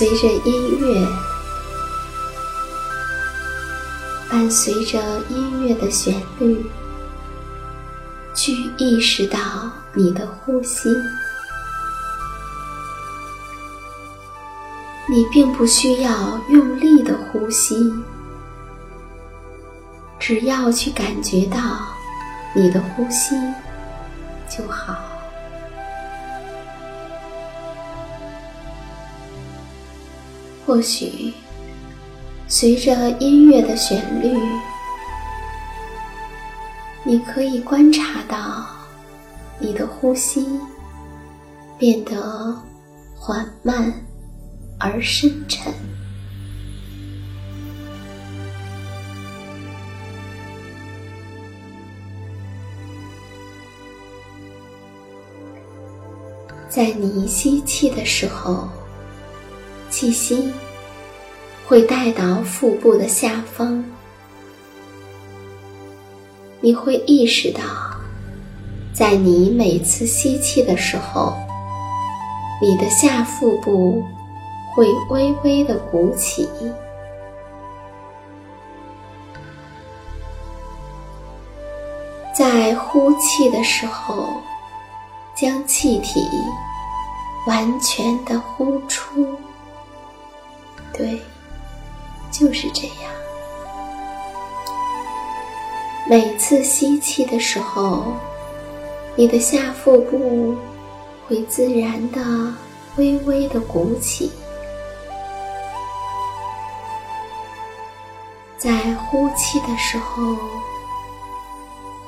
随着音乐，伴随着音乐的旋律，去意识到你的呼吸。你并不需要用力的呼吸，只要去感觉到你的呼吸就好。或许，随着音乐的旋律，你可以观察到你的呼吸变得缓慢而深沉。在你吸气的时候。气息会带到腹部的下方，你会意识到，在你每次吸气的时候，你的下腹部会微微的鼓起，在呼气的时候，将气体完全的呼出。对，就是这样。每次吸气的时候，你的下腹部会自然的微微的鼓起；在呼气的时候，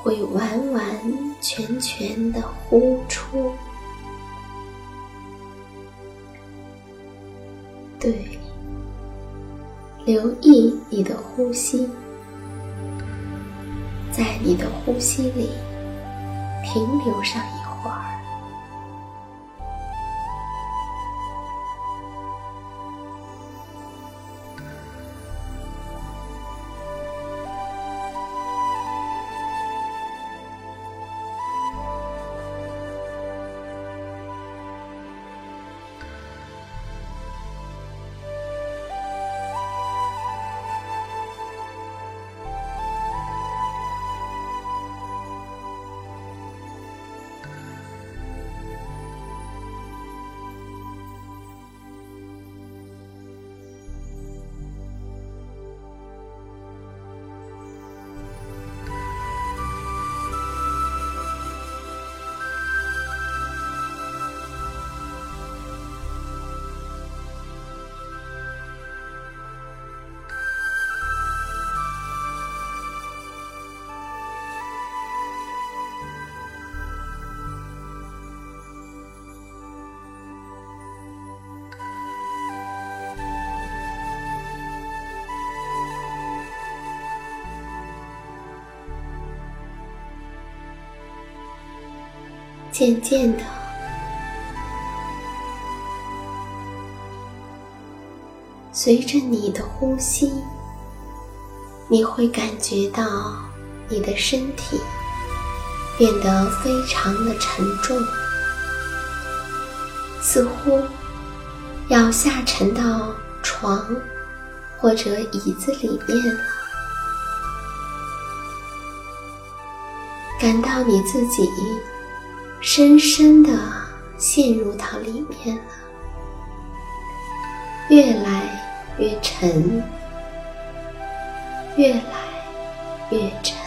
会完完全全的呼出。对。留意你的呼吸，在你的呼吸里停留上一渐渐的，随着你的呼吸，你会感觉到你的身体变得非常的沉重，似乎要下沉到床或者椅子里面了，感到你自己。深深的陷入到里面了，越来越沉，越来越沉。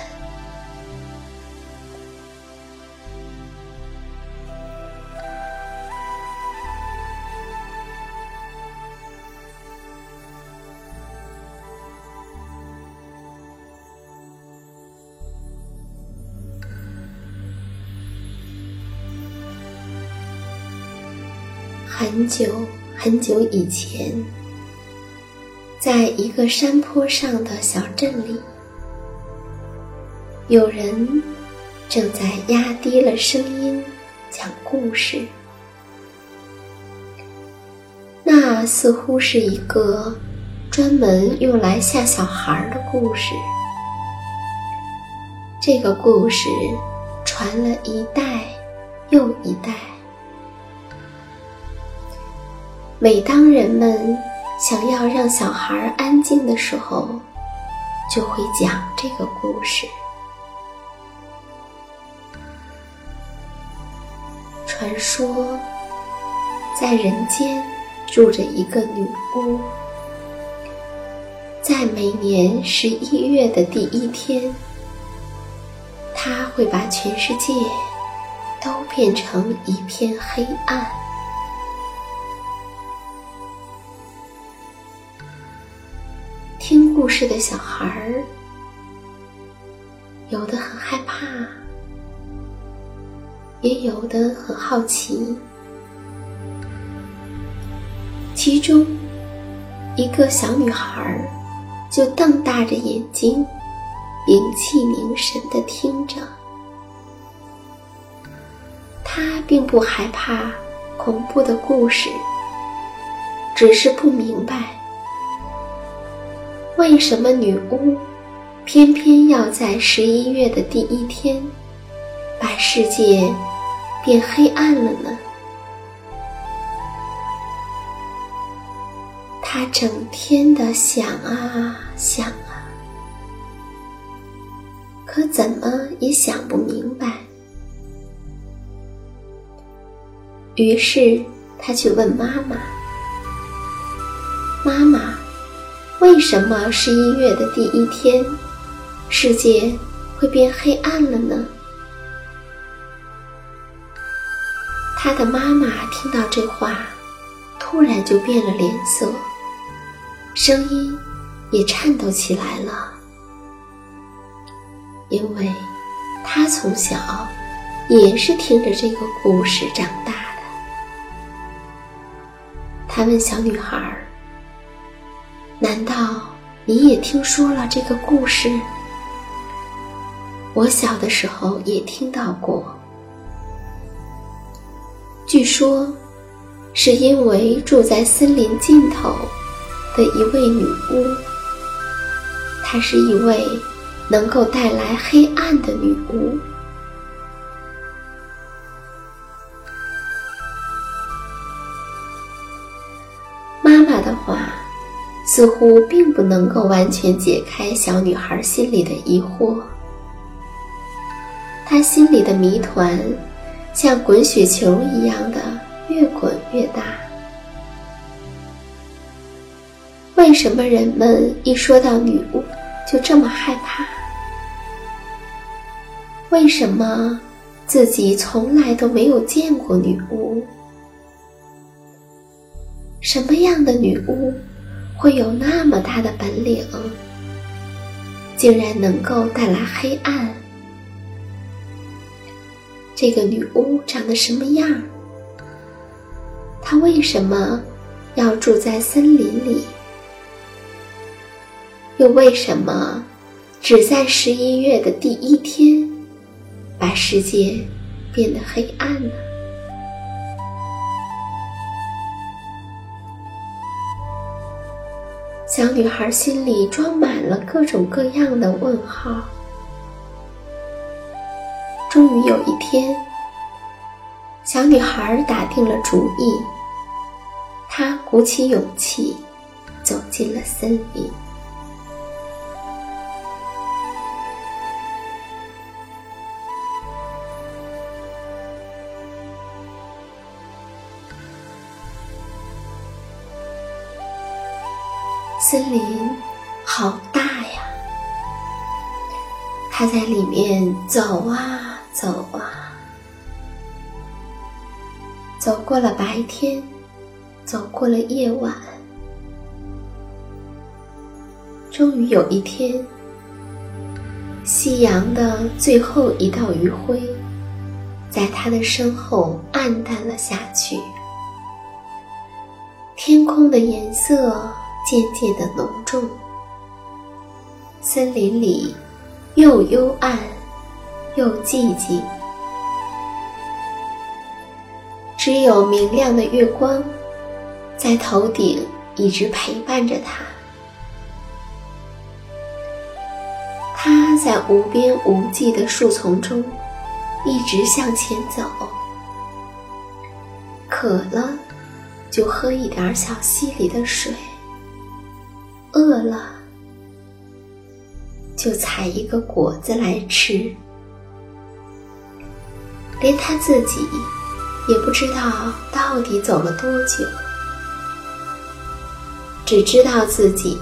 很久很久以前，在一个山坡上的小镇里，有人正在压低了声音讲故事。那似乎是一个专门用来吓小孩的故事。这个故事传了一代又一代。每当人们想要让小孩安静的时候，就会讲这个故事。传说，在人间住着一个女巫，在每年十一月的第一天，她会把全世界都变成一片黑暗。是的小孩儿，有的很害怕，也有的很好奇。其中一个小女孩儿就瞪大着眼睛，屏气凝神的听着。她并不害怕恐怖的故事，只是不明白。为什么女巫偏偏要在十一月的第一天把世界变黑暗了呢？她整天的想啊想啊，可怎么也想不明白。于是她去问妈妈：“妈妈。”为什么十一月的第一天，世界会变黑暗了呢？他的妈妈听到这话，突然就变了脸色，声音也颤抖起来了，因为他从小也是听着这个故事长大的。他问小女孩儿。难道你也听说了这个故事？我小的时候也听到过。据说，是因为住在森林尽头的一位女巫，她是一位能够带来黑暗的女巫。似乎并不能够完全解开小女孩心里的疑惑，她心里的谜团。像滚雪球一样的越滚越大。为什么人们一说到女巫就这么害怕？为什么自己从来都没有见过女巫？什么样的女巫会有那么大的本领，竟然能够带来黑暗？这个女巫长得什么样？她为什么要住在森林里？又为什么只在十一月的第一天把世界变得黑暗呢？小女孩心里装满了各种各样的问号。终于有一天，小女孩打定了主意。她鼓起勇气，走进了森林。森林好大呀！他在里面走啊。走啊，走过了白天，走过了夜晚，终于有一天，夕阳的最后一道余晖，在他的身后暗淡了下去，天空的颜色渐渐的浓重，森林里又幽暗。又寂静，只有明亮的月光在头顶一直陪伴着他。他在无边无际的树丛中一直向前走，渴了就喝一点小溪里的水，饿了就采一个果子来吃。连他自己也不知道到底走了多久，只知道自己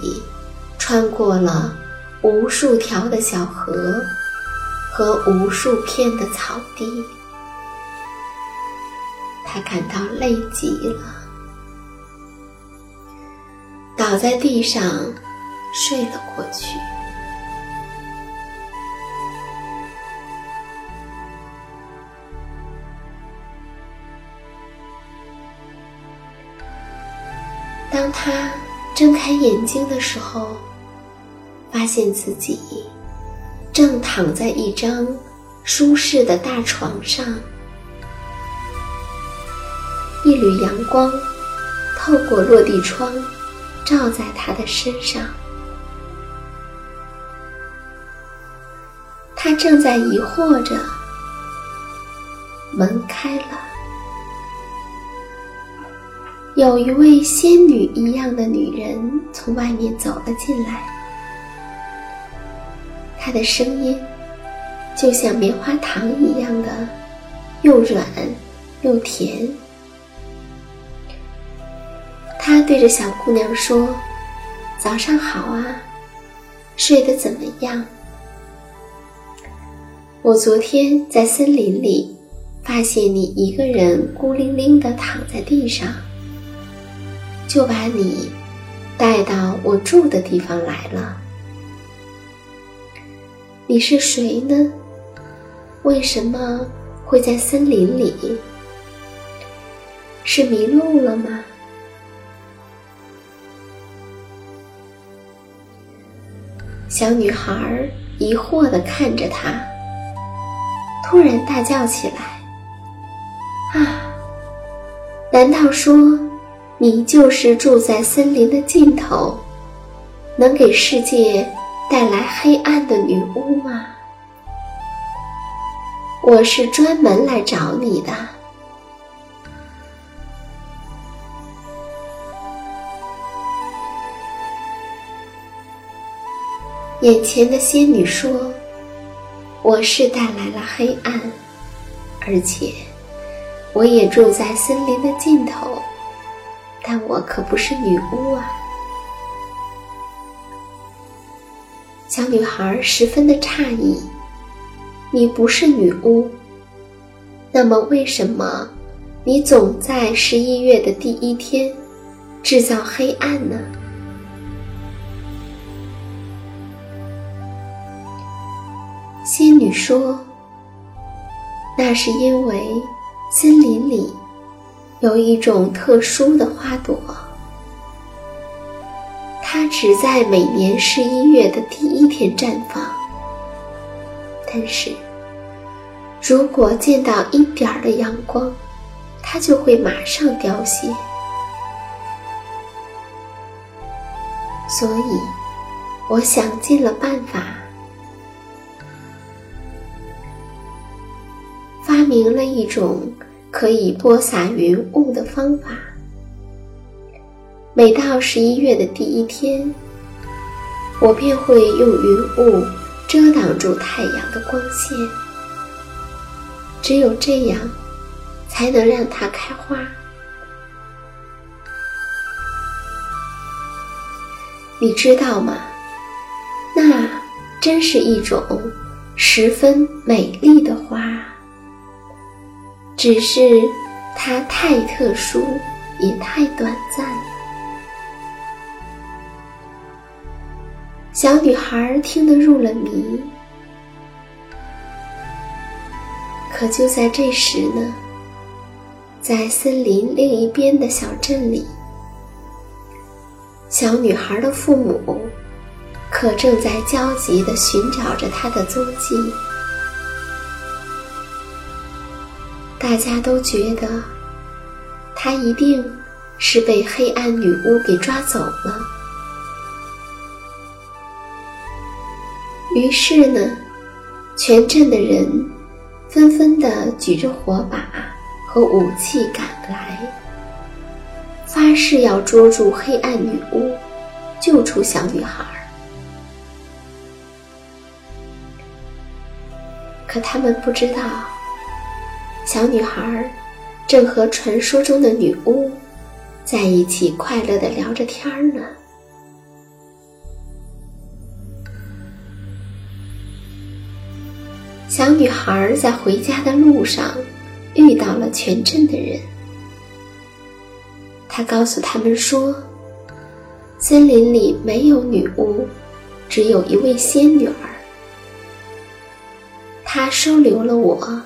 穿过了无数条的小河和无数片的草地，他感到累极了，倒在地上睡了过去。当他睁开眼睛的时候，发现自己正躺在一张舒适的大床上，一缕阳光透过落地窗照在他的身上，他正在疑惑着，门开了。有一位仙女一样的女人从外面走了进来，她的声音就像棉花糖一样的，又软又甜。他对着小姑娘说：“早上好啊，睡得怎么样？我昨天在森林里发现你一个人孤零零的躺在地上。”就把你带到我住的地方来了。你是谁呢？为什么会在森林里？是迷路了吗？小女孩疑惑的看着他，突然大叫起来：“啊！难道说你就是住在森林的尽头，能给世界带来黑暗的女巫吗？我是专门来找你的。”眼前的仙女说：“我是带来了黑暗，而且我也住在森林的尽头，但我可不是女巫啊。”小女孩十分的诧异：“你不是女巫，那么为什么你总在十一月的第一天制造黑暗呢？”仙女说：“那是因为森林里有一种特殊的花朵，它只在每年十一月的第一天绽放。但是，如果见到一点儿的阳光，它就会马上凋谢。所以，我想尽了办法。”明了一种可以播撒云雾的方法。每到十一月的第一天，我便会用云雾遮挡住太阳的光线。只有这样，才能让它开花。你知道吗？那真是一种十分美丽的花。只是它太特殊，也太短暂。小女孩听得入了迷。可就在这时呢，在森林另一边的小镇里，小女孩的父母可正在焦急地寻找着她的踪迹。大家都觉得，她一定是被黑暗女巫给抓走了。于是呢，全镇的人纷纷的举着火把和武器赶来，发誓要捉住黑暗女巫，救出小女孩。可他们不知道。小女孩正和传说中的女巫在一起，快乐的聊着天儿呢。小女孩在回家的路上遇到了全镇的人，她告诉他们说：“森林里没有女巫，只有一位仙女儿，她收留了我。”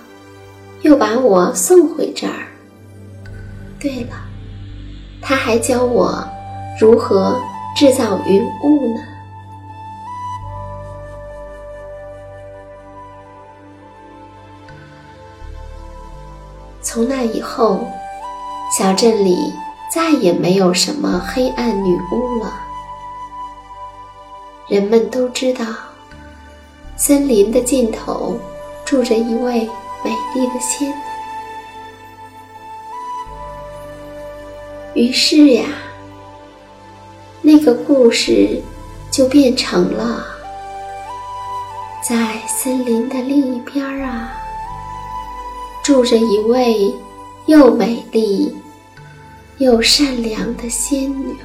又把我送回这儿。对了，他还教我如何制造云雾呢。从那以后，小镇里再也没有什么黑暗女巫了。人们都知道，森林的尽头住着一位。美丽的仙女。于是呀，那个故事就变成了：在森林的另一边啊，住着一位又美丽又善良的仙女。